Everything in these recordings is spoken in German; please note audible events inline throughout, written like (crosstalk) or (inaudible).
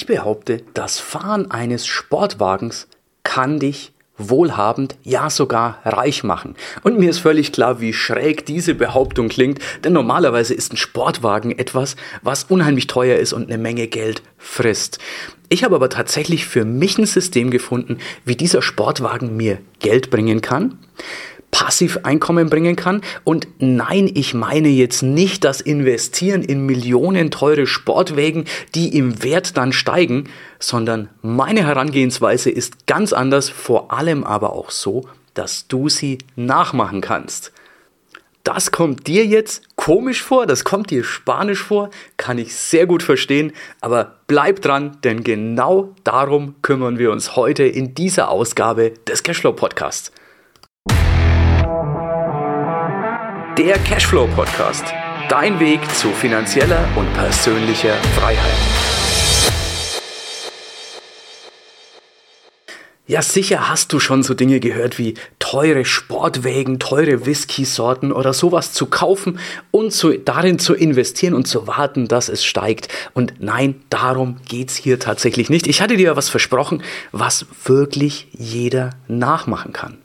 Ich behaupte, das Fahren eines Sportwagens kann dich wohlhabend, ja sogar reich machen. Und mir ist völlig klar, wie schräg diese Behauptung klingt, denn normalerweise ist ein Sportwagen etwas, was unheimlich teuer ist und eine Menge Geld frisst. Ich habe aber tatsächlich für mich ein System gefunden, wie dieser Sportwagen mir Geld bringen kann Passiveinkommen bringen kann. Und nein, ich meine jetzt nicht das Investieren in Millionen teure Sportwägen, die im Wert dann steigen, sondern meine Herangehensweise ist ganz anders, vor allem aber auch so, dass du sie nachmachen kannst. Das kommt dir jetzt komisch vor, das kommt dir spanisch vor, kann ich sehr gut verstehen, aber bleib dran, denn genau darum kümmern wir uns heute in dieser Ausgabe des Cashflow Podcasts. Der Cashflow Podcast. Dein Weg zu finanzieller und persönlicher Freiheit. Ja, sicher hast du schon so Dinge gehört wie teure Sportwägen, teure Whisky-Sorten oder sowas zu kaufen und zu, darin zu investieren und zu warten, dass es steigt. Und nein, darum geht es hier tatsächlich nicht. Ich hatte dir ja was versprochen, was wirklich jeder nachmachen kann.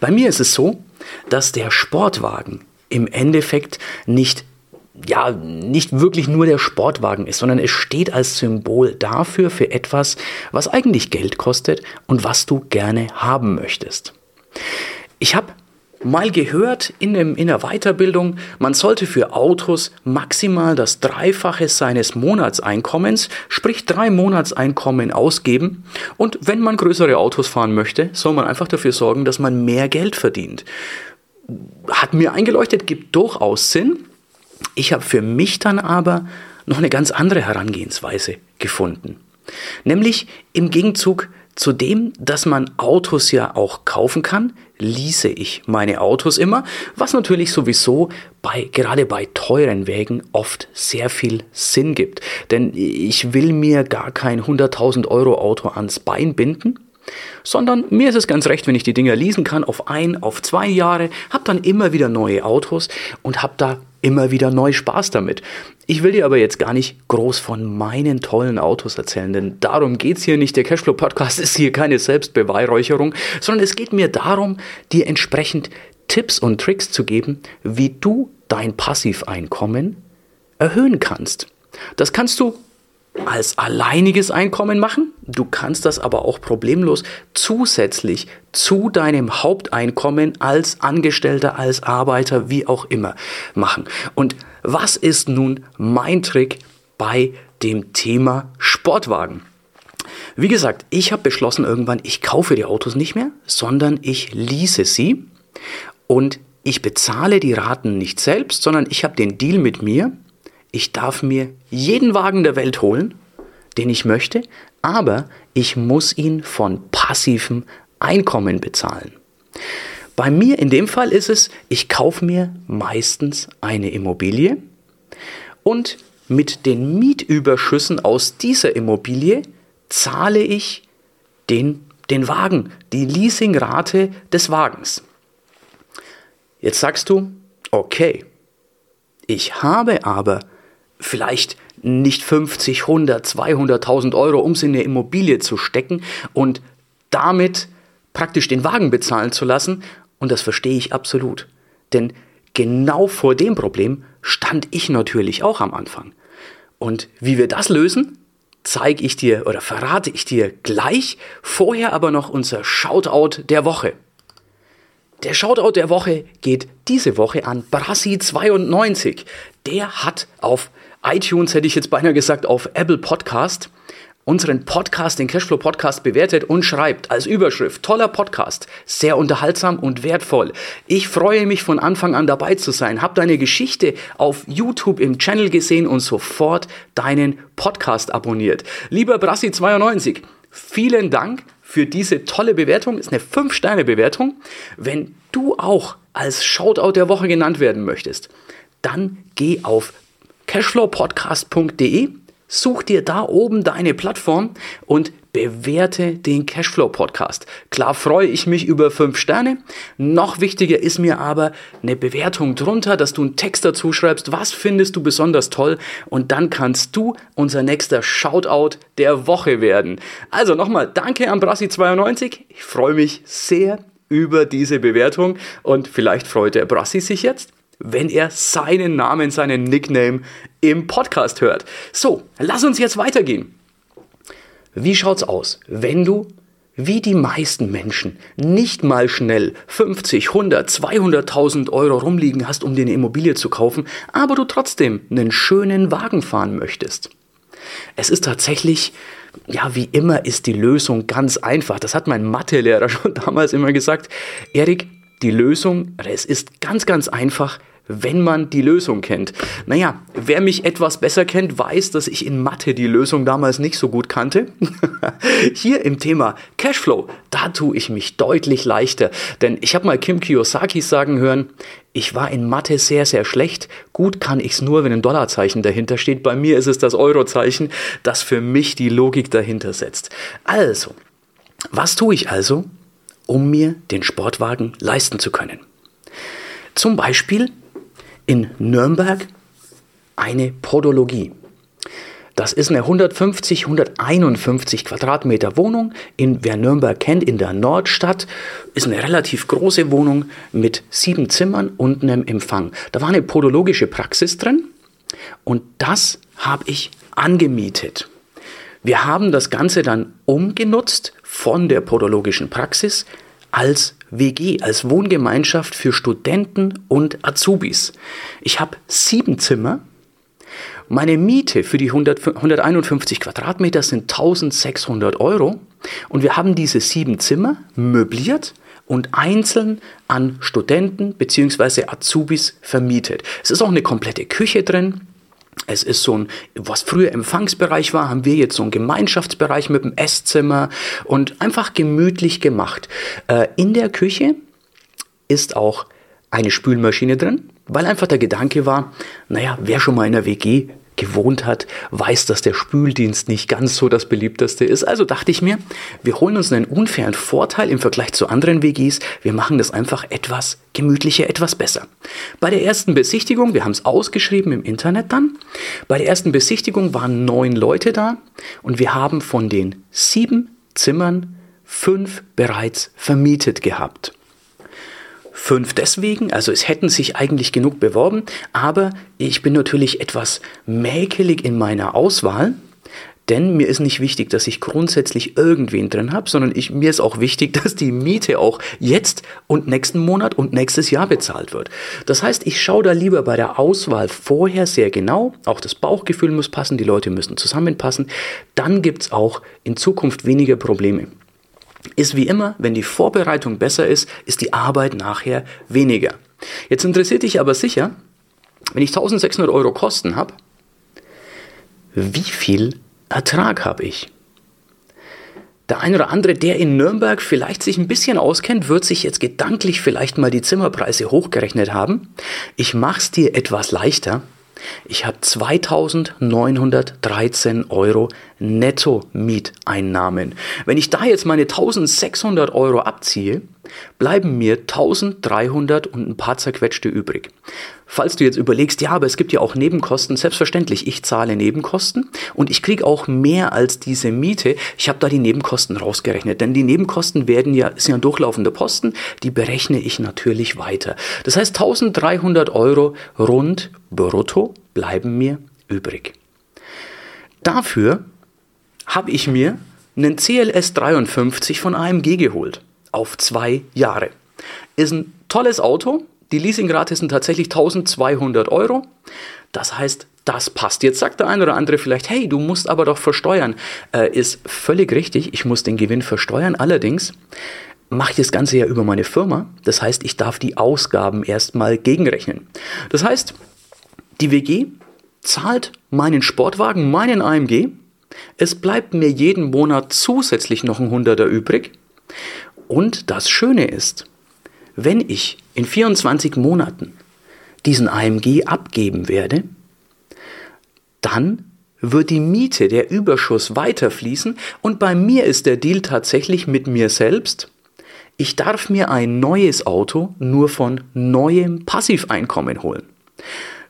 Bei mir ist es so, dass der Sportwagen im Endeffekt nicht ja, nicht wirklich nur der Sportwagen ist, sondern es steht als Symbol dafür für etwas, was eigentlich Geld kostet und was du gerne haben möchtest. Ich habe mal gehört in, dem, in der Weiterbildung, man sollte für Autos maximal das Dreifache seines Monatseinkommens, sprich drei Monatseinkommen ausgeben. Und wenn man größere Autos fahren möchte, soll man einfach dafür sorgen, dass man mehr Geld verdient hat mir eingeleuchtet, gibt durchaus Sinn. Ich habe für mich dann aber noch eine ganz andere Herangehensweise gefunden. Nämlich im Gegenzug zu dem, dass man Autos ja auch kaufen kann, lease ich meine Autos immer, was natürlich sowieso bei, gerade bei teuren Wägen oft sehr viel Sinn gibt. Denn ich will mir gar kein 100.000 Euro Auto ans Bein binden, sondern mir ist es ganz recht, wenn ich die Dinger leasen kann auf ein, auf zwei Jahre, habe dann immer wieder neue Autos und habe da immer wieder neu Spaß damit. Ich will dir aber jetzt gar nicht groß von meinen tollen Autos erzählen, denn darum geht es hier nicht. Der Cashflow Podcast (laughs) ist hier keine Selbstbeweihräucherung, sondern es geht mir darum, dir entsprechend Tipps und Tricks zu geben, wie du dein Passiveinkommen erhöhen kannst. Das kannst du als alleiniges Einkommen machen. Du kannst das aber auch problemlos zusätzlich zu deinem Haupteinkommen als Angestellter, als Arbeiter, wie auch immer machen. Und was ist nun mein Trick bei dem Thema Sportwagen? Wie gesagt, ich habe beschlossen irgendwann, ich kaufe die Autos nicht mehr, sondern ich lease sie und ich bezahle die Raten nicht selbst, sondern ich habe den Deal mit mir, ich darf mir jeden Wagen der Welt holen, den ich möchte, aber ich muss ihn von passivem Einkommen bezahlen. Bei mir in dem Fall ist es, ich kaufe mir meistens eine Immobilie und mit den Mietüberschüssen aus dieser Immobilie zahle ich den, den Wagen, die Leasingrate des Wagens. Jetzt sagst du, okay, ich habe aber vielleicht nicht 50, 100, 200.000 Euro, um sie in eine Immobilie zu stecken und damit praktisch den Wagen bezahlen zu lassen. Und das verstehe ich absolut. Denn genau vor dem Problem stand ich natürlich auch am Anfang. Und wie wir das lösen, zeige ich dir oder verrate ich dir gleich. Vorher aber noch unser Shoutout der Woche. Der Shoutout der Woche geht diese Woche an Brassi92. Der hat auf iTunes, hätte ich jetzt beinahe gesagt, auf Apple Podcast unseren Podcast, den Cashflow Podcast bewertet und schreibt als Überschrift, toller Podcast, sehr unterhaltsam und wertvoll. Ich freue mich von Anfang an dabei zu sein, habe deine Geschichte auf YouTube im Channel gesehen und sofort deinen Podcast abonniert. Lieber Brassi92, vielen Dank für diese tolle Bewertung. Ist eine 5-Sterne-Bewertung. Wenn du auch als Shoutout der Woche genannt werden möchtest, dann geh auf cashflowpodcast.de Such dir da oben deine Plattform und bewerte den Cashflow Podcast. Klar freue ich mich über fünf Sterne. Noch wichtiger ist mir aber eine Bewertung drunter, dass du einen Text dazu schreibst. Was findest du besonders toll? Und dann kannst du unser nächster Shoutout der Woche werden. Also nochmal Danke an Brassi92. Ich freue mich sehr über diese Bewertung und vielleicht freut der Brassi sich jetzt wenn er seinen Namen, seinen Nickname im Podcast hört. So, lass uns jetzt weitergehen. Wie schaut's aus, wenn du wie die meisten Menschen nicht mal schnell 50, 100, 200.000 Euro rumliegen hast, um dir eine Immobilie zu kaufen, aber du trotzdem einen schönen Wagen fahren möchtest? Es ist tatsächlich, ja, wie immer ist die Lösung ganz einfach. Das hat mein Mathelehrer (laughs) schon damals immer gesagt. Erik, die Lösung, es ist ganz, ganz einfach, wenn man die Lösung kennt. Naja, wer mich etwas besser kennt, weiß, dass ich in Mathe die Lösung damals nicht so gut kannte. (laughs) Hier im Thema Cashflow, da tue ich mich deutlich leichter. Denn ich habe mal Kim Kiyosaki sagen hören, ich war in Mathe sehr, sehr schlecht. Gut kann ich es nur, wenn ein Dollarzeichen dahinter steht. Bei mir ist es das Eurozeichen, das für mich die Logik dahinter setzt. Also, was tue ich also, um mir den Sportwagen leisten zu können? Zum Beispiel in Nürnberg eine Podologie. Das ist eine 150, 151 Quadratmeter Wohnung in, wer Nürnberg kennt, in der Nordstadt. Ist eine relativ große Wohnung mit sieben Zimmern und einem Empfang. Da war eine podologische Praxis drin und das habe ich angemietet. Wir haben das Ganze dann umgenutzt von der podologischen Praxis als WG, als Wohngemeinschaft für Studenten und Azubis. Ich habe sieben Zimmer. Meine Miete für die 100, 151 Quadratmeter sind 1600 Euro. Und wir haben diese sieben Zimmer möbliert und einzeln an Studenten bzw. Azubis vermietet. Es ist auch eine komplette Küche drin. Es ist so ein, was früher Empfangsbereich war, haben wir jetzt so einen Gemeinschaftsbereich mit dem Esszimmer und einfach gemütlich gemacht. Äh, in der Küche ist auch eine Spülmaschine drin, weil einfach der Gedanke war, naja, wer schon mal in der WG gewohnt hat, weiß, dass der Spüldienst nicht ganz so das beliebteste ist. Also dachte ich mir, wir holen uns einen unfairen Vorteil im Vergleich zu anderen WGs. Wir machen das einfach etwas gemütlicher, etwas besser. Bei der ersten Besichtigung, wir haben es ausgeschrieben im Internet dann, bei der ersten Besichtigung waren neun Leute da und wir haben von den sieben Zimmern fünf bereits vermietet gehabt. Fünf deswegen, also es hätten sich eigentlich genug beworben, aber ich bin natürlich etwas mäkelig in meiner Auswahl. Denn mir ist nicht wichtig, dass ich grundsätzlich irgendwen drin habe, sondern ich, mir ist auch wichtig, (laughs) dass die Miete auch jetzt und nächsten Monat und nächstes Jahr bezahlt wird. Das heißt, ich schaue da lieber bei der Auswahl vorher sehr genau. Auch das Bauchgefühl muss passen, die Leute müssen zusammenpassen. Dann gibt es auch in Zukunft weniger Probleme ist wie immer, wenn die Vorbereitung besser ist, ist die Arbeit nachher weniger. Jetzt interessiert dich aber sicher, wenn ich 1600 Euro Kosten habe, wie viel Ertrag habe ich? Der eine oder andere, der in Nürnberg vielleicht sich ein bisschen auskennt, wird sich jetzt gedanklich vielleicht mal die Zimmerpreise hochgerechnet haben. Ich mache es dir etwas leichter. Ich habe 2913 Euro Netto-Mieteinnahmen. Wenn ich da jetzt meine 1600 Euro abziehe, bleiben mir 1300 und ein paar zerquetschte übrig. Falls du jetzt überlegst, ja, aber es gibt ja auch Nebenkosten, selbstverständlich, ich zahle Nebenkosten und ich kriege auch mehr als diese Miete. Ich habe da die Nebenkosten rausgerechnet, denn die Nebenkosten werden ja, sind ja durchlaufende Posten, die berechne ich natürlich weiter. Das heißt, 1300 Euro rund brutto bleiben mir übrig. Dafür habe ich mir einen CLS 53 von AMG geholt. Auf zwei Jahre. Ist ein tolles Auto. Die Leasingrate sind tatsächlich 1200 Euro. Das heißt, das passt. Jetzt sagt der eine oder andere vielleicht, hey, du musst aber doch versteuern. Äh, ist völlig richtig, ich muss den Gewinn versteuern. Allerdings mache ich das Ganze ja über meine Firma. Das heißt, ich darf die Ausgaben erstmal gegenrechnen. Das heißt, die WG zahlt meinen Sportwagen, meinen AMG es bleibt mir jeden Monat zusätzlich noch ein Hunderter übrig. Und das Schöne ist, wenn ich in 24 Monaten diesen AMG abgeben werde, dann wird die Miete, der Überschuss weiterfließen und bei mir ist der Deal tatsächlich mit mir selbst. Ich darf mir ein neues Auto nur von neuem Passiveinkommen holen.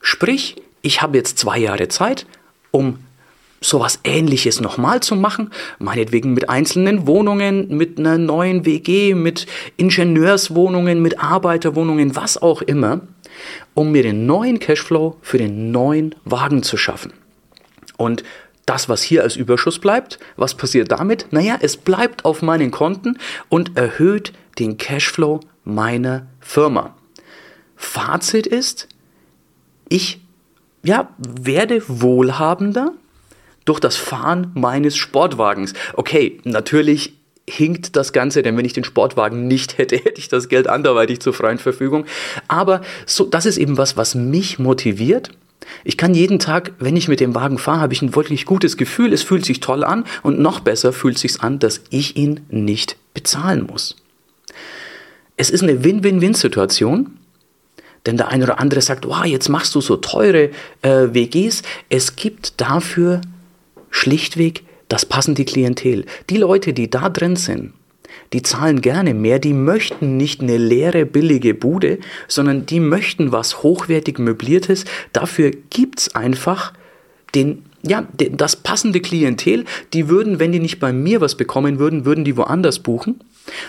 Sprich, ich habe jetzt zwei Jahre Zeit, um sowas ähnliches nochmal zu machen, meinetwegen mit einzelnen Wohnungen, mit einer neuen WG, mit Ingenieurswohnungen, mit Arbeiterwohnungen, was auch immer, um mir den neuen Cashflow für den neuen Wagen zu schaffen. Und das, was hier als Überschuss bleibt, was passiert damit? Naja, es bleibt auf meinen Konten und erhöht den Cashflow meiner Firma. Fazit ist, ich ja, werde wohlhabender durch das Fahren meines Sportwagens. Okay, natürlich hinkt das Ganze, denn wenn ich den Sportwagen nicht hätte, (laughs) hätte ich das Geld anderweitig zur freien Verfügung. Aber so, das ist eben was, was mich motiviert. Ich kann jeden Tag, wenn ich mit dem Wagen fahre, habe ich ein wirklich gutes Gefühl. Es fühlt sich toll an und noch besser fühlt sich an, dass ich ihn nicht bezahlen muss. Es ist eine Win-Win-Win-Situation. Denn der eine oder andere sagt, wow, jetzt machst du so teure äh, WGs. Es gibt dafür schlichtweg das passende Klientel. Die Leute, die da drin sind, die zahlen gerne mehr, die möchten nicht eine leere, billige Bude, sondern die möchten was hochwertig möbliertes. Dafür gibt es einfach den, ja, das passende Klientel. Die würden, wenn die nicht bei mir was bekommen würden, würden die woanders buchen.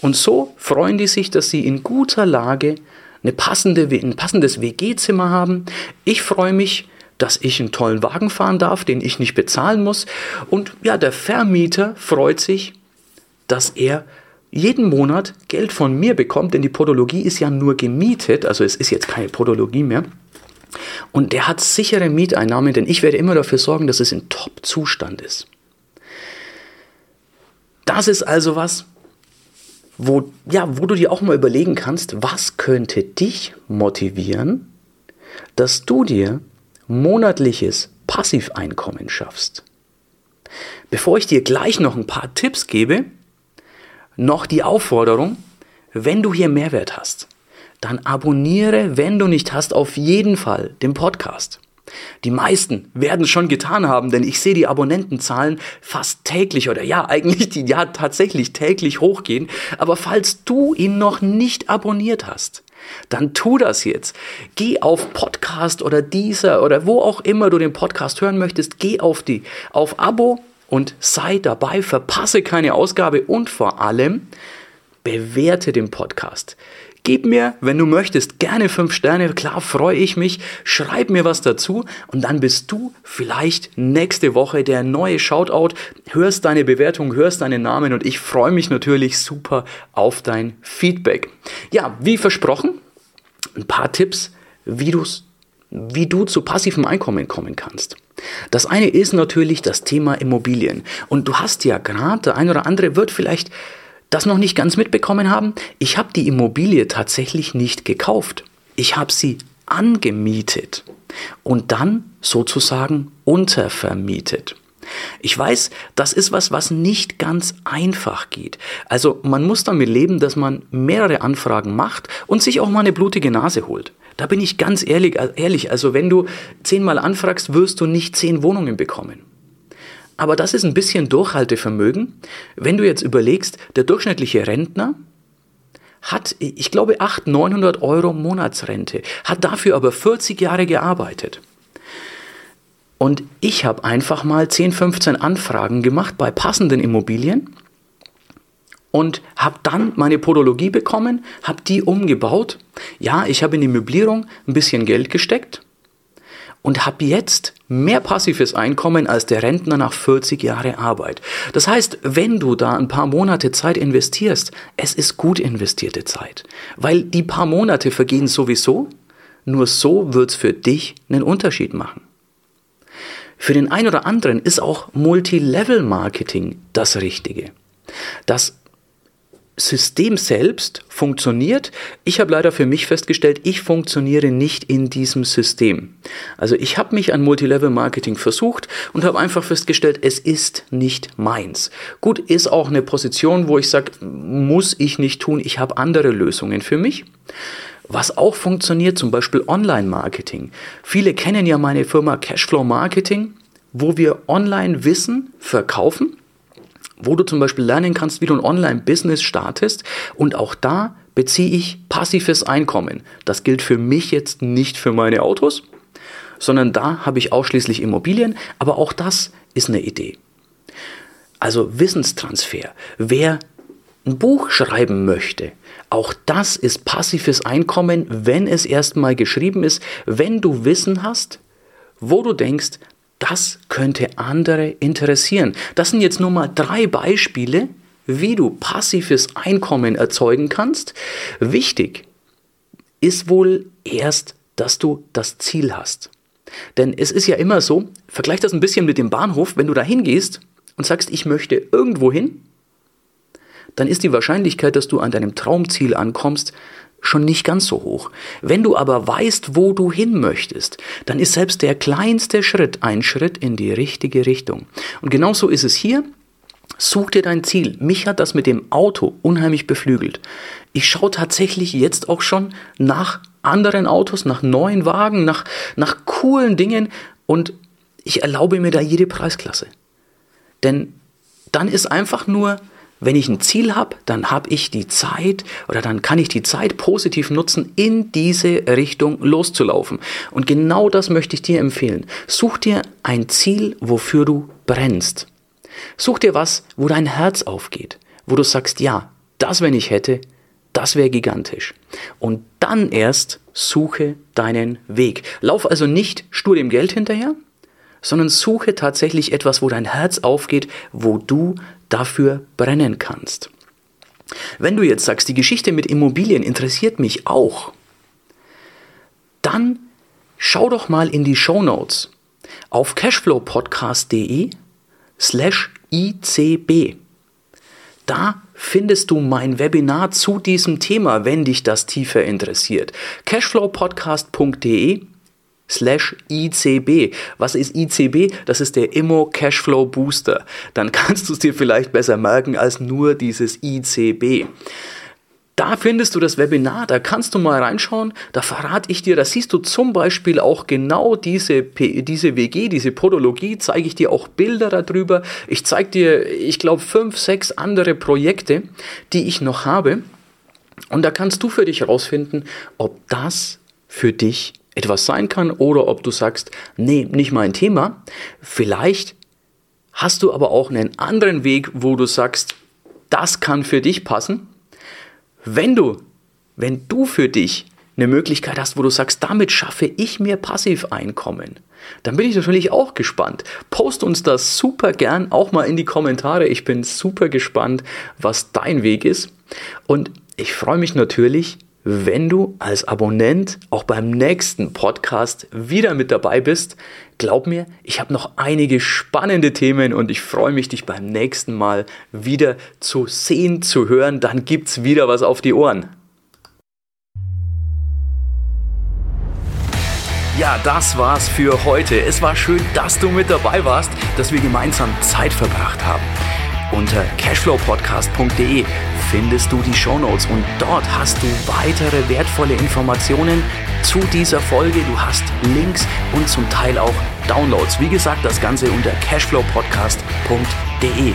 Und so freuen die sich, dass sie in guter Lage eine passende, ein passendes WG-Zimmer haben. Ich freue mich, dass ich einen tollen Wagen fahren darf, den ich nicht bezahlen muss. Und ja, der Vermieter freut sich, dass er jeden Monat Geld von mir bekommt, denn die Podologie ist ja nur gemietet, also es ist jetzt keine Podologie mehr. Und der hat sichere Mieteinnahmen, denn ich werde immer dafür sorgen, dass es in Top-Zustand ist. Das ist also was, wo, ja, wo du dir auch mal überlegen kannst, was könnte dich motivieren, dass du dir monatliches Passiveinkommen schaffst. Bevor ich dir gleich noch ein paar Tipps gebe, noch die Aufforderung, wenn du hier Mehrwert hast, dann abonniere, wenn du nicht hast, auf jeden Fall den Podcast. Die meisten werden es schon getan haben, denn ich sehe die Abonnentenzahlen fast täglich oder ja, eigentlich die ja tatsächlich täglich hochgehen. Aber falls du ihn noch nicht abonniert hast, dann tu das jetzt. Geh auf Podcast oder dieser oder wo auch immer du den Podcast hören möchtest, geh auf die auf Abo und sei dabei, verpasse keine Ausgabe und vor allem bewerte den Podcast. Gib mir, wenn du möchtest, gerne fünf Sterne. Klar, freue ich mich. Schreib mir was dazu und dann bist du vielleicht nächste Woche der neue Shoutout. Hörst deine Bewertung, hörst deinen Namen und ich freue mich natürlich super auf dein Feedback. Ja, wie versprochen, ein paar Tipps, wie, du's, wie du zu passivem Einkommen kommen kannst. Das eine ist natürlich das Thema Immobilien. Und du hast ja gerade, der ein oder andere wird vielleicht das noch nicht ganz mitbekommen haben. Ich habe die Immobilie tatsächlich nicht gekauft. Ich habe sie angemietet und dann sozusagen untervermietet. Ich weiß, das ist was, was nicht ganz einfach geht. Also man muss damit leben, dass man mehrere Anfragen macht und sich auch mal eine blutige Nase holt. Da bin ich ganz ehrlich, ehrlich. Also wenn du zehnmal anfragst, wirst du nicht zehn Wohnungen bekommen. Aber das ist ein bisschen Durchhaltevermögen. Wenn du jetzt überlegst, der durchschnittliche Rentner hat, ich glaube, 800, 900 Euro Monatsrente, hat dafür aber 40 Jahre gearbeitet. Und ich habe einfach mal 10, 15 Anfragen gemacht bei passenden Immobilien und habe dann meine Podologie bekommen, habe die umgebaut. Ja, ich habe in die Möblierung ein bisschen Geld gesteckt und habe jetzt mehr passives Einkommen als der Rentner nach 40 Jahren Arbeit. Das heißt, wenn du da ein paar Monate Zeit investierst, es ist gut investierte Zeit, weil die paar Monate vergehen sowieso, nur so wird's für dich einen Unterschied machen. Für den einen oder anderen ist auch Multilevel-Marketing das Richtige. Das System selbst funktioniert. Ich habe leider für mich festgestellt, ich funktioniere nicht in diesem System. Also ich habe mich an Multilevel-Marketing versucht und habe einfach festgestellt, es ist nicht meins. Gut, ist auch eine Position, wo ich sage, muss ich nicht tun, ich habe andere Lösungen für mich. Was auch funktioniert, zum Beispiel Online-Marketing. Viele kennen ja meine Firma Cashflow Marketing wo wir Online-Wissen verkaufen, wo du zum Beispiel lernen kannst, wie du ein Online-Business startest. Und auch da beziehe ich passives Einkommen. Das gilt für mich jetzt nicht für meine Autos, sondern da habe ich ausschließlich Immobilien. Aber auch das ist eine Idee. Also Wissenstransfer. Wer ein Buch schreiben möchte, auch das ist passives Einkommen, wenn es erstmal geschrieben ist, wenn du Wissen hast, wo du denkst, das könnte andere interessieren. Das sind jetzt nur mal drei Beispiele, wie du passives Einkommen erzeugen kannst. Wichtig ist wohl erst, dass du das Ziel hast. Denn es ist ja immer so, vergleich das ein bisschen mit dem Bahnhof, wenn du da hingehst und sagst, ich möchte irgendwo hin, dann ist die Wahrscheinlichkeit, dass du an deinem Traumziel ankommst, schon nicht ganz so hoch. Wenn du aber weißt, wo du hin möchtest, dann ist selbst der kleinste Schritt ein Schritt in die richtige Richtung. Und genauso ist es hier. Such dir dein Ziel. Mich hat das mit dem Auto unheimlich beflügelt. Ich schaue tatsächlich jetzt auch schon nach anderen Autos, nach neuen Wagen, nach, nach coolen Dingen und ich erlaube mir da jede Preisklasse. Denn dann ist einfach nur wenn ich ein Ziel habe, dann habe ich die Zeit oder dann kann ich die Zeit positiv nutzen, in diese Richtung loszulaufen. Und genau das möchte ich dir empfehlen. Such dir ein Ziel, wofür du brennst. Such dir was, wo dein Herz aufgeht, wo du sagst, ja, das, wenn ich hätte, das wäre gigantisch. Und dann erst suche deinen Weg. Lauf also nicht stur dem Geld hinterher, sondern suche tatsächlich etwas, wo dein Herz aufgeht, wo du dafür brennen kannst. Wenn du jetzt sagst, die Geschichte mit Immobilien interessiert mich auch, dann schau doch mal in die Show Notes auf cashflowpodcast.de slash ICB. Da findest du mein Webinar zu diesem Thema, wenn dich das tiefer interessiert. cashflowpodcast.de slash ICB. Was ist ICB? Das ist der Immo Cashflow Booster. Dann (laughs) kannst du es dir vielleicht besser merken als nur dieses ICB. Da findest du das Webinar, da kannst du mal reinschauen, da verrate ich dir, da siehst du zum Beispiel auch genau diese, diese WG, diese Podologie, zeige ich dir auch Bilder darüber. Ich zeige dir, ich glaube, fünf, sechs andere Projekte, die ich noch habe. Und da kannst du für dich herausfinden, ob das für dich etwas sein kann oder ob du sagst, nee, nicht mein Thema. Vielleicht hast du aber auch einen anderen Weg, wo du sagst, das kann für dich passen. Wenn du, wenn du für dich eine Möglichkeit hast, wo du sagst, damit schaffe ich mir Passiveinkommen, dann bin ich natürlich auch gespannt. Post uns das super gern auch mal in die Kommentare. Ich bin super gespannt, was dein Weg ist. Und ich freue mich natürlich, wenn du als Abonnent auch beim nächsten Podcast wieder mit dabei bist. Glaub mir, ich habe noch einige spannende Themen und ich freue mich, dich beim nächsten Mal wieder zu sehen, zu hören. Dann gibt's wieder was auf die Ohren. Ja, das war's für heute. Es war schön, dass du mit dabei warst, dass wir gemeinsam Zeit verbracht haben. Unter cashflowpodcast.de findest du die Shownotes und dort hast du weitere wertvolle Informationen zu dieser Folge. Du hast Links und zum Teil auch Downloads. Wie gesagt, das Ganze unter cashflowpodcast.de.